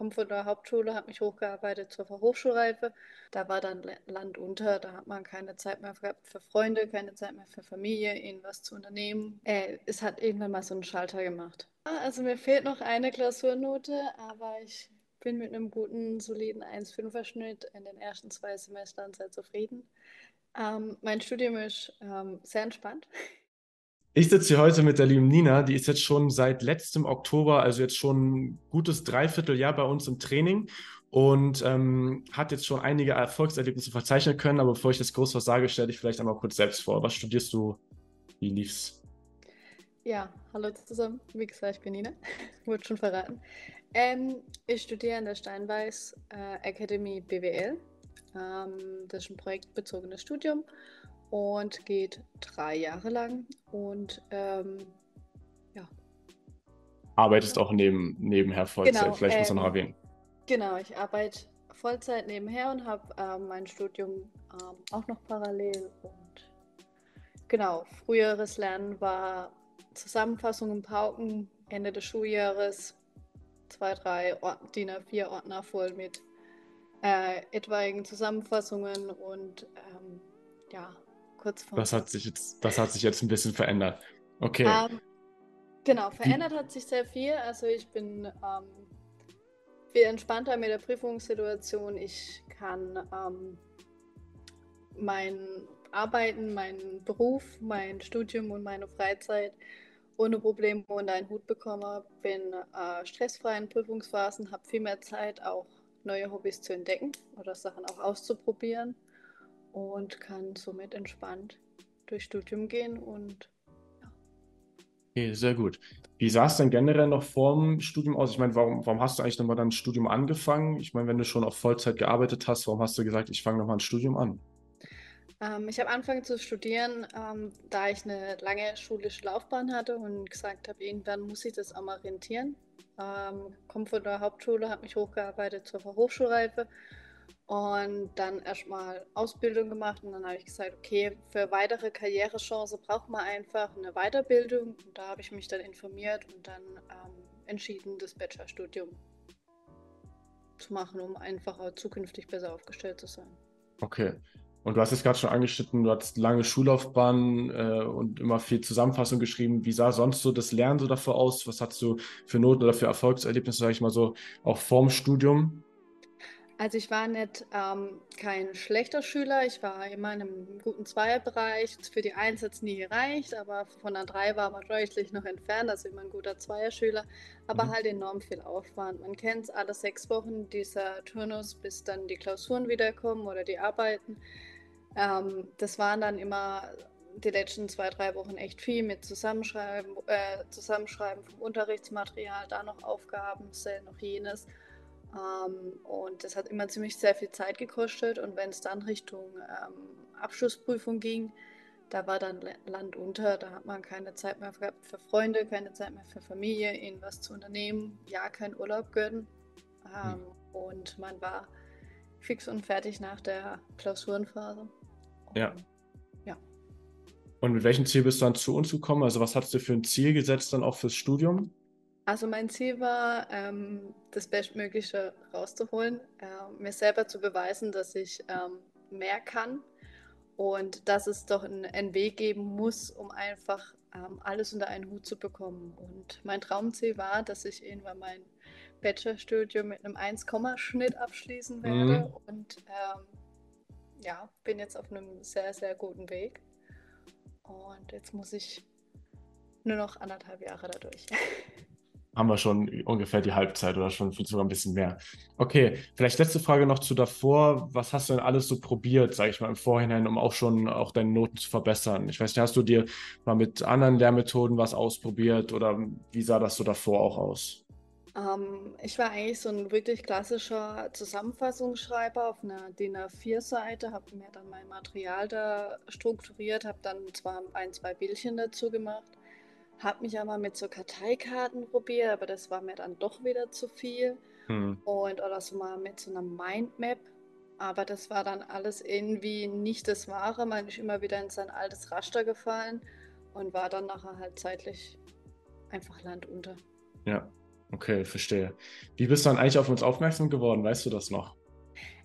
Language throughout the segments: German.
komme von der Hauptschule, habe mich hochgearbeitet zur Hochschulreife. Da war dann Land unter, da hat man keine Zeit mehr für Freunde, keine Zeit mehr für Familie, irgendwas zu unternehmen. Äh, es hat irgendwann mal so einen Schalter gemacht. Also mir fehlt noch eine Klausurnote, aber ich bin mit einem guten, soliden 1,5er Schnitt in den ersten zwei Semestern sehr zufrieden. Ähm, mein Studium ist ähm, sehr entspannt. Ich sitze hier heute mit der lieben Nina, die ist jetzt schon seit letztem Oktober, also jetzt schon ein gutes Dreivierteljahr bei uns im Training und ähm, hat jetzt schon einige Erfolgserlebnisse verzeichnen können. Aber bevor ich jetzt groß was sage, stelle ich vielleicht einmal kurz selbst vor. Was studierst du? Wie lief's? Ja, hallo zusammen. Wie gesagt, ich bin Nina. Wurde schon verraten. Ähm, ich studiere an der Steinweiß äh, Academy BWL. Ähm, das ist ein projektbezogenes Studium und geht drei Jahre lang. Und ähm, ja. Arbeitest auch neben, nebenher Vollzeit, genau, vielleicht muss man noch ähm, erwähnen. Genau, ich arbeite Vollzeit nebenher und habe ähm, mein Studium ähm, auch noch parallel. Und genau, früheres Lernen war Zusammenfassung im Pauken, Ende des Schuljahres, zwei, drei DIN A4 Ordner voll mit äh, etwaigen Zusammenfassungen und ähm, ja, kurz vor. Das hat sich jetzt, das hat sich jetzt ein bisschen verändert. Okay. Ähm, genau, verändert hat sich sehr viel. Also ich bin ähm, viel entspannter mit der Prüfungssituation. Ich kann ähm, mein Arbeiten, meinen Beruf, mein Studium und meine Freizeit ohne Probleme unter einen Hut bekomme. Bin äh, stressfrei in Prüfungsphasen, habe viel mehr Zeit, auch neue Hobbys zu entdecken oder Sachen auch auszuprobieren und kann somit entspannt durchs Studium gehen und ja. Okay, sehr gut. Wie sah es denn generell noch vorm Studium aus? Ich meine, warum, warum hast du eigentlich nochmal dein Studium angefangen? Ich meine, wenn du schon auf Vollzeit gearbeitet hast, warum hast du gesagt, ich fange nochmal ein Studium an? Ähm, ich habe angefangen zu studieren, ähm, da ich eine lange schulische Laufbahn hatte und gesagt habe, irgendwann muss ich das auch mal rentieren. Ähm, komme von der Hauptschule, habe mich hochgearbeitet zur Hochschulreife und dann erstmal Ausbildung gemacht und dann habe ich gesagt, okay, für weitere Karrierechancen braucht man einfach eine Weiterbildung und da habe ich mich dann informiert und dann ähm, entschieden, das Bachelorstudium zu machen, um einfach auch zukünftig besser aufgestellt zu sein. Okay. Und du hast es gerade schon angeschnitten, du hattest lange Schullaufbahn äh, und immer viel Zusammenfassung geschrieben. Wie sah sonst so das Lernen so davor aus? Was hast du für Noten oder für Erfolgserlebnisse, sage ich mal so, auch vorm Studium? Also ich war nicht ähm, kein schlechter Schüler, ich war immer in einem guten Zweierbereich. Für die Eins hat es nie gereicht, aber von der Drei war man deutlich noch entfernt, also immer ein guter Zweierschüler, aber mhm. halt enorm viel Aufwand. Man kennt es alle sechs Wochen, dieser Turnus, bis dann die Klausuren wiederkommen oder die Arbeiten. Ähm, das waren dann immer die letzten zwei, drei Wochen echt viel mit Zusammenschreiben, äh, Zusammenschreiben vom Unterrichtsmaterial, da noch Aufgaben, noch jenes. Ähm, und das hat immer ziemlich sehr viel Zeit gekostet. Und wenn es dann Richtung ähm, Abschlussprüfung ging, da war dann Land unter, da hat man keine Zeit mehr gehabt für Freunde, keine Zeit mehr für Familie, irgendwas zu unternehmen, ja, kein Urlaub gönnen. Ähm, hm. Und man war fix und fertig nach der Klausurenphase. Und, ja. ja. Und mit welchem Ziel bist du dann zu uns gekommen? Also was hast du für ein Ziel gesetzt dann auch fürs Studium? Also mein Ziel war, ähm, das Bestmögliche rauszuholen, äh, mir selber zu beweisen, dass ich ähm, mehr kann und dass es doch einen, Weg geben muss, um einfach ähm, alles unter einen Hut zu bekommen. Und mein Traumziel war, dass ich irgendwann mein Bachelorstudium mit einem 1-Schnitt abschließen werde mhm. und ähm, ja, bin jetzt auf einem sehr, sehr guten Weg. Und jetzt muss ich nur noch anderthalb Jahre dadurch. haben wir schon ungefähr die Halbzeit oder schon sogar ein bisschen mehr. Okay, vielleicht letzte Frage noch zu davor. Was hast du denn alles so probiert, sage ich mal, im Vorhinein, um auch schon auch deine Noten zu verbessern? Ich weiß nicht, hast du dir mal mit anderen Lehrmethoden was ausprobiert oder wie sah das so davor auch aus? Ähm, ich war eigentlich so ein wirklich klassischer Zusammenfassungsschreiber auf einer DIN A4-Seite, habe mir dann mein Material da strukturiert, habe dann zwar ein, zwei Bildchen dazu gemacht habe mich aber mit so Karteikarten probiert, aber das war mir dann doch wieder zu viel. Hm. Und oder so mal mit so einer Mindmap. Aber das war dann alles irgendwie nicht das Wahre. Man ist immer wieder in sein altes Raster gefallen und war dann nachher halt zeitlich einfach landunter. Ja. Okay, verstehe. Wie bist du dann eigentlich auf uns aufmerksam geworden? Weißt du das noch?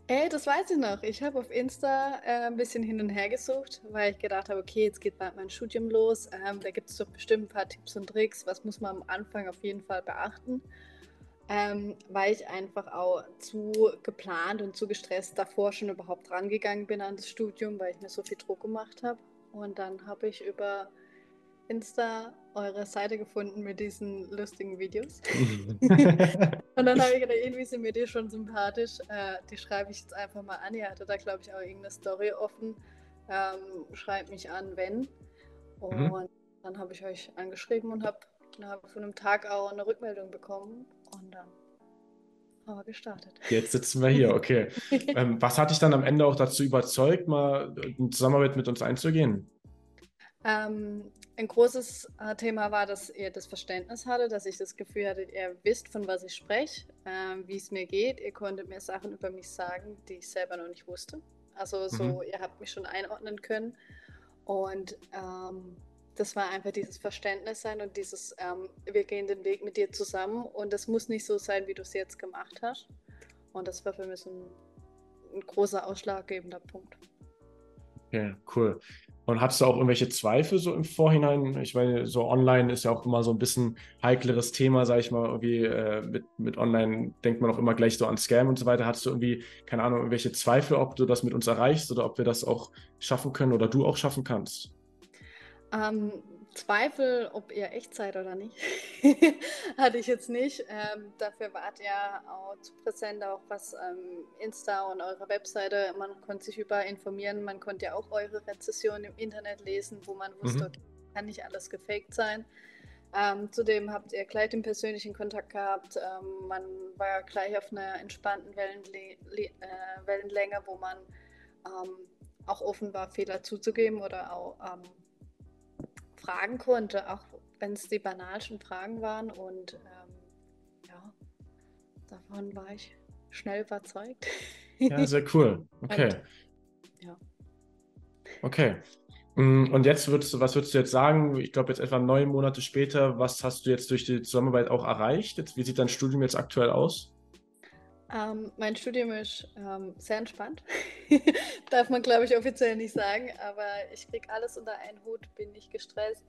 Ey, das weiß ich noch. Ich habe auf Insta äh, ein bisschen hin und her gesucht, weil ich gedacht habe, okay, jetzt geht bald mein Studium los. Ähm, da gibt es doch bestimmt ein paar Tipps und Tricks. Was muss man am Anfang auf jeden Fall beachten? Ähm, weil ich einfach auch zu geplant und zu gestresst davor schon überhaupt rangegangen bin an das Studium, weil ich mir so viel Druck gemacht habe. Und dann habe ich über Insta eure Seite gefunden mit diesen lustigen Videos. und dann habe ich gedacht, irgendwie sind mir die schon sympathisch. Äh, die schreibe ich jetzt einfach mal an. Ihr hattet da, glaube ich, auch irgendeine Story offen. Ähm, schreibt mich an, wenn. Und mhm. dann habe ich euch angeschrieben und habe innerhalb von einem Tag auch eine Rückmeldung bekommen. Und dann haben wir gestartet. Jetzt sitzen wir hier, okay. ähm, was hat dich dann am Ende auch dazu überzeugt, mal in Zusammenarbeit mit uns einzugehen? Ähm, ein großes äh, Thema war, dass ihr das Verständnis hattet, dass ich das Gefühl hatte, ihr wisst, von was ich spreche, äh, wie es mir geht. Ihr konntet mir Sachen über mich sagen, die ich selber noch nicht wusste. Also so, mhm. ihr habt mich schon einordnen können. Und ähm, das war einfach dieses Verständnis sein und dieses, ähm, wir gehen den Weg mit dir zusammen und es muss nicht so sein, wie du es jetzt gemacht hast. Und das war für mich ein, ein großer ausschlaggebender Punkt. Okay, cool. Und hattest du auch irgendwelche Zweifel so im Vorhinein? Ich meine, so online ist ja auch immer so ein bisschen heikleres Thema, sag ich mal, irgendwie äh, mit, mit online denkt man auch immer gleich so an Scam und so weiter. Hattest du irgendwie, keine Ahnung, irgendwelche Zweifel, ob du das mit uns erreichst oder ob wir das auch schaffen können oder du auch schaffen kannst? Ähm, Zweifel, ob ihr echt seid oder nicht, hatte ich jetzt nicht. Ähm, dafür wart ihr auch zu präsent, auch was ähm, Insta und eure Webseite. Man konnte sich überall informieren. Man konnte ja auch eure Rezession im Internet lesen, wo man wusste, mhm. okay, kann nicht alles gefaked sein. Ähm, zudem habt ihr gleich den persönlichen Kontakt gehabt. Ähm, man war gleich auf einer entspannten Wellenle äh, Wellenlänge, wo man ähm, auch offen war, Fehler zuzugeben oder auch ähm, fragen konnte, auch wenn es die banalsten Fragen waren. Und ähm, ja, davon war ich schnell überzeugt. Ja, sehr cool. Okay. Und, ja. Okay. Mm, und jetzt würdest du, was würdest du jetzt sagen? Ich glaube, jetzt etwa neun Monate später, was hast du jetzt durch die Zusammenarbeit auch erreicht? Jetzt, wie sieht dein Studium jetzt aktuell aus? Ähm, mein Studium ist ähm, sehr entspannt. Darf man, glaube ich, offiziell nicht sagen, aber ich kriege alles unter einen Hut, bin nicht gestresst.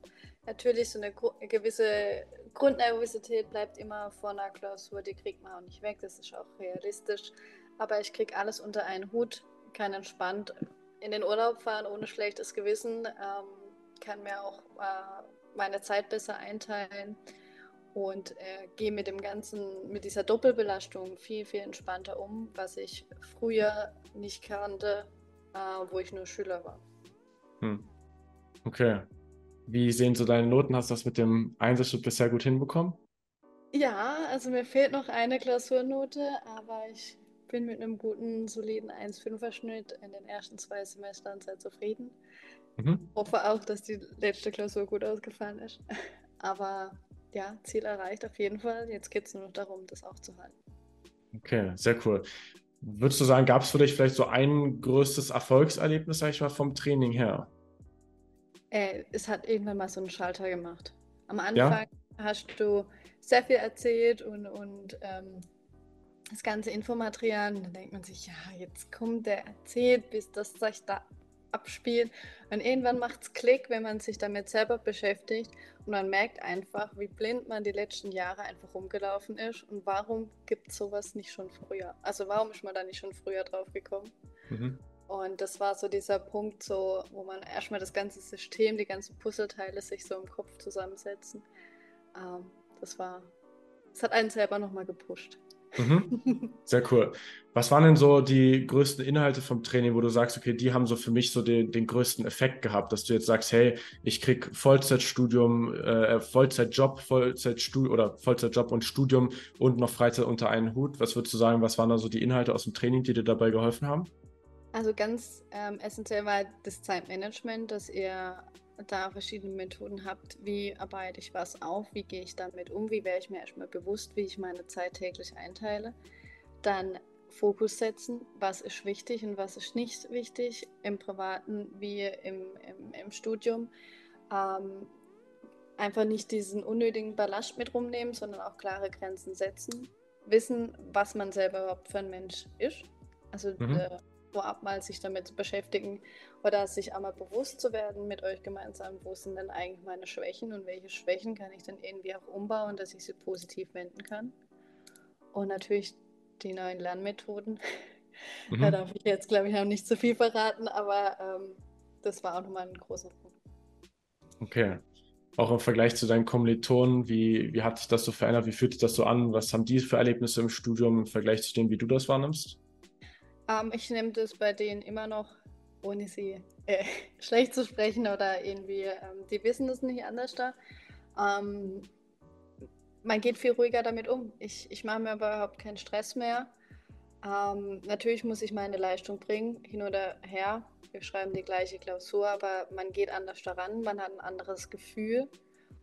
Natürlich, so eine, gewisse Grundnervosität bleibt immer vor einer Klausur, die kriegt man auch nicht weg, das ist auch realistisch. Aber ich kriege alles unter einen Hut, kann entspannt in den Urlaub fahren ohne schlechtes Gewissen, ähm, kann mir auch äh, meine Zeit besser einteilen und äh, gehe mit dem ganzen, mit dieser Doppelbelastung viel, viel entspannter um, was ich früher nicht kannte, äh, wo ich nur Schüler war. Hm. Okay. Wie sehen so deine Noten? Hast du das mit dem Einsatzschritt bisher gut hinbekommen? Ja, also mir fehlt noch eine Klausurnote, aber ich bin mit einem guten, soliden 1,5er-Schnitt in den ersten zwei Semestern sehr zufrieden. Mhm. Hoffe auch, dass die letzte Klausur gut ausgefallen ist. Aber ja, Ziel erreicht auf jeden Fall. Jetzt geht es nur noch darum, das aufzuhalten. Okay, sehr cool. Würdest du sagen, gab es für dich vielleicht so ein größtes Erfolgserlebnis, sag ich mal, vom Training her? Äh, es hat irgendwann mal so einen Schalter gemacht. Am Anfang ja? hast du sehr viel erzählt und, und ähm, das ganze Infomaterial. Und dann denkt man sich, ja, jetzt kommt der erzählt, bis das sich da abspielt. Und irgendwann macht es Klick, wenn man sich damit selber beschäftigt und man merkt einfach, wie blind man die letzten Jahre einfach rumgelaufen ist und warum gibt es sowas nicht schon früher? Also warum ist man da nicht schon früher drauf gekommen? Mhm. Und das war so dieser Punkt, so, wo man erstmal das ganze System, die ganzen Puzzleteile sich so im Kopf zusammensetzen. Ähm, das war, das hat einen selber nochmal gepusht. Mhm. Sehr cool. Was waren denn so die größten Inhalte vom Training, wo du sagst, okay, die haben so für mich so den, den größten Effekt gehabt, dass du jetzt sagst, hey, ich krieg Vollzeitstudium, äh, Vollzeitjob, Vollzeitstudium oder Vollzeitjob und Studium und noch Freizeit unter einen Hut. Was würdest du sagen, was waren da so die Inhalte aus dem Training, die dir dabei geholfen haben? Also ganz ähm, essentiell war das Zeitmanagement, dass ihr da verschiedene Methoden habt, wie arbeite ich was auf, wie gehe ich damit um, wie wäre ich mir erstmal bewusst, wie ich meine Zeit täglich einteile. Dann Fokus setzen, was ist wichtig und was ist nicht wichtig, im privaten wie im, im, im Studium. Ähm, einfach nicht diesen unnötigen Ballast mit rumnehmen, sondern auch klare Grenzen setzen. Wissen, was man selber überhaupt für ein Mensch ist. Also mhm. äh, vorab mal sich damit zu beschäftigen oder sich einmal bewusst zu werden mit euch gemeinsam, wo sind denn eigentlich meine Schwächen und welche Schwächen kann ich dann irgendwie auch umbauen, dass ich sie positiv wenden kann. Und natürlich die neuen Lernmethoden. Mhm. Da darf ich jetzt, glaube ich, noch nicht zu viel verraten, aber ähm, das war auch nochmal ein großer Punkt. Okay. Auch im Vergleich zu deinen Kommilitonen, wie, wie hat sich das so verändert? Wie fühlt sich das so an? Was haben die für Erlebnisse im Studium im Vergleich zu dem, wie du das wahrnimmst? Ähm, ich nehme das bei denen immer noch, ohne sie äh, schlecht zu sprechen oder irgendwie, ähm, die wissen das nicht anders da. Ähm, man geht viel ruhiger damit um. Ich, ich mache mir überhaupt keinen Stress mehr. Ähm, natürlich muss ich meine Leistung bringen, hin oder her. Wir schreiben die gleiche Klausur, aber man geht anders daran, man hat ein anderes Gefühl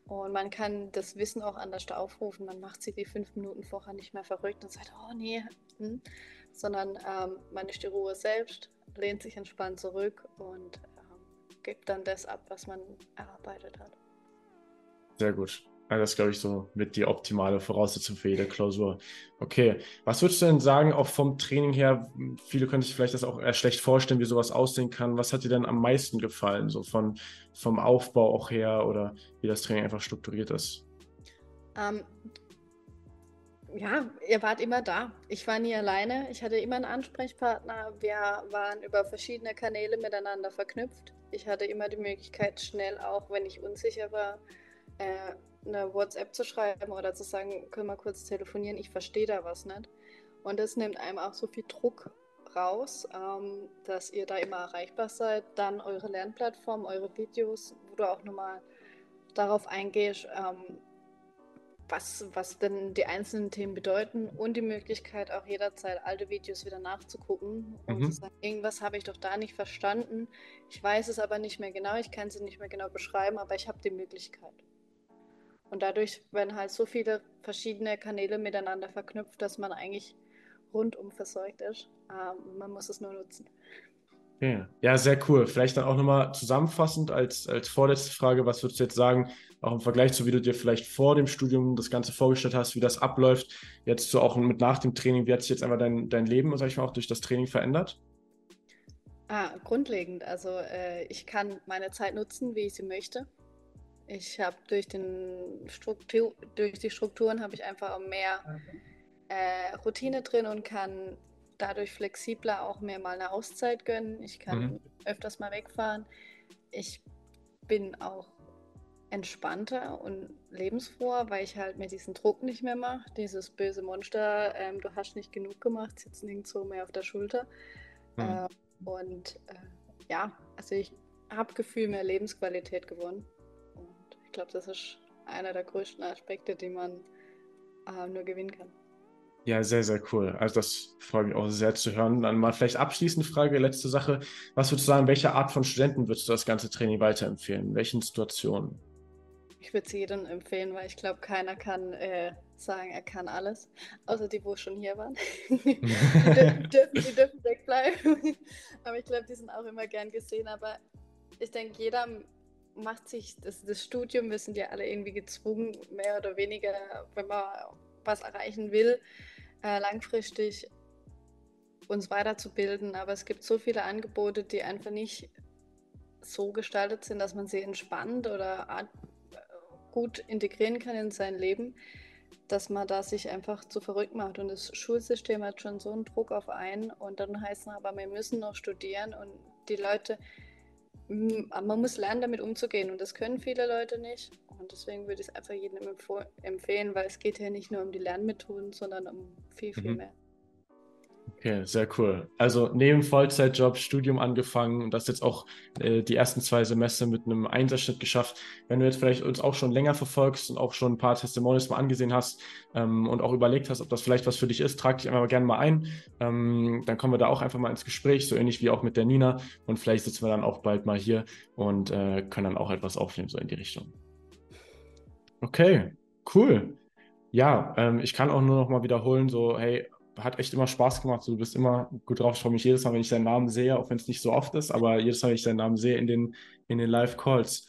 und man kann das Wissen auch anders da aufrufen. Man macht sich die fünf Minuten vorher nicht mehr verrückt und sagt, oh nee, hm sondern ähm, man ist die Ruhe selbst, lehnt sich entspannt zurück und ähm, gibt dann das ab, was man erarbeitet hat. Sehr gut. Das ist, glaube ich, so mit die optimale Voraussetzung für jede Klausur. Okay, was würdest du denn sagen, auch vom Training her? Viele können sich vielleicht das auch eher schlecht vorstellen, wie sowas aussehen kann. Was hat dir denn am meisten gefallen, so von, vom Aufbau auch her oder wie das Training einfach strukturiert ist? Ähm, ja, ihr wart immer da. Ich war nie alleine. Ich hatte immer einen Ansprechpartner. Wir waren über verschiedene Kanäle miteinander verknüpft. Ich hatte immer die Möglichkeit, schnell, auch wenn ich unsicher war, äh, eine WhatsApp zu schreiben oder zu sagen, können wir kurz telefonieren, ich verstehe da was nicht. Und das nimmt einem auch so viel Druck raus, ähm, dass ihr da immer erreichbar seid. Dann eure Lernplattform, eure Videos, wo du auch nochmal darauf eingehst, ähm, was, was denn die einzelnen Themen bedeuten und die Möglichkeit auch jederzeit alte Videos wieder nachzugucken und mhm. zu sagen, irgendwas habe ich doch da nicht verstanden. Ich weiß es aber nicht mehr genau, ich kann es nicht mehr genau beschreiben, aber ich habe die Möglichkeit. Und dadurch werden halt so viele verschiedene Kanäle miteinander verknüpft, dass man eigentlich rundum versorgt ist. Ähm, man muss es nur nutzen. Ja, sehr cool. Vielleicht dann auch nochmal zusammenfassend als, als vorletzte Frage, was würdest du jetzt sagen, auch im Vergleich zu wie du dir vielleicht vor dem Studium das Ganze vorgestellt hast, wie das abläuft, jetzt so auch mit nach dem Training, wie hat sich jetzt einfach dein, dein Leben, sag ich mal, auch durch das Training verändert? Ah, grundlegend. Also äh, ich kann meine Zeit nutzen, wie ich sie möchte. Ich habe durch, Struktur, durch die Strukturen habe ich einfach mehr äh, Routine drin und kann dadurch flexibler auch mir mal eine Auszeit gönnen. Ich kann mhm. öfters mal wegfahren. Ich bin auch entspannter und lebensfroher, weil ich halt mir diesen Druck nicht mehr mache. Dieses böse Monster, ähm, du hast nicht genug gemacht, sitzt nirgendwo mehr auf der Schulter. Mhm. Äh, und äh, ja, also ich habe Gefühl mehr Lebensqualität gewonnen. Und ich glaube, das ist einer der größten Aspekte, die man äh, nur gewinnen kann. Ja, sehr, sehr cool. Also das freut mich auch sehr zu hören. Dann mal vielleicht abschließende Frage, letzte Sache. Was würdest du sagen, welche Art von Studenten würdest du das ganze Training weiterempfehlen? In welchen Situationen? Ich würde es jedem empfehlen, weil ich glaube, keiner kann äh, sagen, er kann alles. Außer die, wo schon hier waren. die, dürfen, die dürfen wegbleiben. aber ich glaube, die sind auch immer gern gesehen. Aber ich denke, jeder macht sich das, das Studium, wir sind ja alle irgendwie gezwungen, mehr oder weniger, wenn man was erreichen will, äh, langfristig uns weiterzubilden. Aber es gibt so viele Angebote, die einfach nicht so gestaltet sind, dass man sie entspannt oder gut integrieren kann in sein Leben, dass man da sich einfach zu verrückt macht. Und das Schulsystem hat schon so einen Druck auf einen und dann heißt es aber, wir müssen noch studieren und die Leute, man muss lernen, damit umzugehen und das können viele Leute nicht. Und deswegen würde ich es einfach jedem empfehlen, weil es geht ja nicht nur um die Lernmethoden, sondern um viel, viel mhm. mehr. Okay, sehr cool. Also neben Vollzeitjob, Studium angefangen und das jetzt auch äh, die ersten zwei Semester mit einem Einsatzschnitt geschafft. Wenn du jetzt vielleicht uns auch schon länger verfolgst und auch schon ein paar Testimonials mal angesehen hast ähm, und auch überlegt hast, ob das vielleicht was für dich ist, trag dich einfach gerne mal ein. Ähm, dann kommen wir da auch einfach mal ins Gespräch, so ähnlich wie auch mit der Nina. Und vielleicht sitzen wir dann auch bald mal hier und äh, können dann auch etwas aufnehmen, so in die Richtung. Okay, cool. Ja, ähm, ich kann auch nur noch mal wiederholen, so, hey, hat echt immer Spaß gemacht. Du bist immer gut drauf. Ich freue mich jedes Mal, wenn ich deinen Namen sehe, auch wenn es nicht so oft ist, aber jedes Mal, wenn ich deinen Namen sehe in den, in den Live-Calls.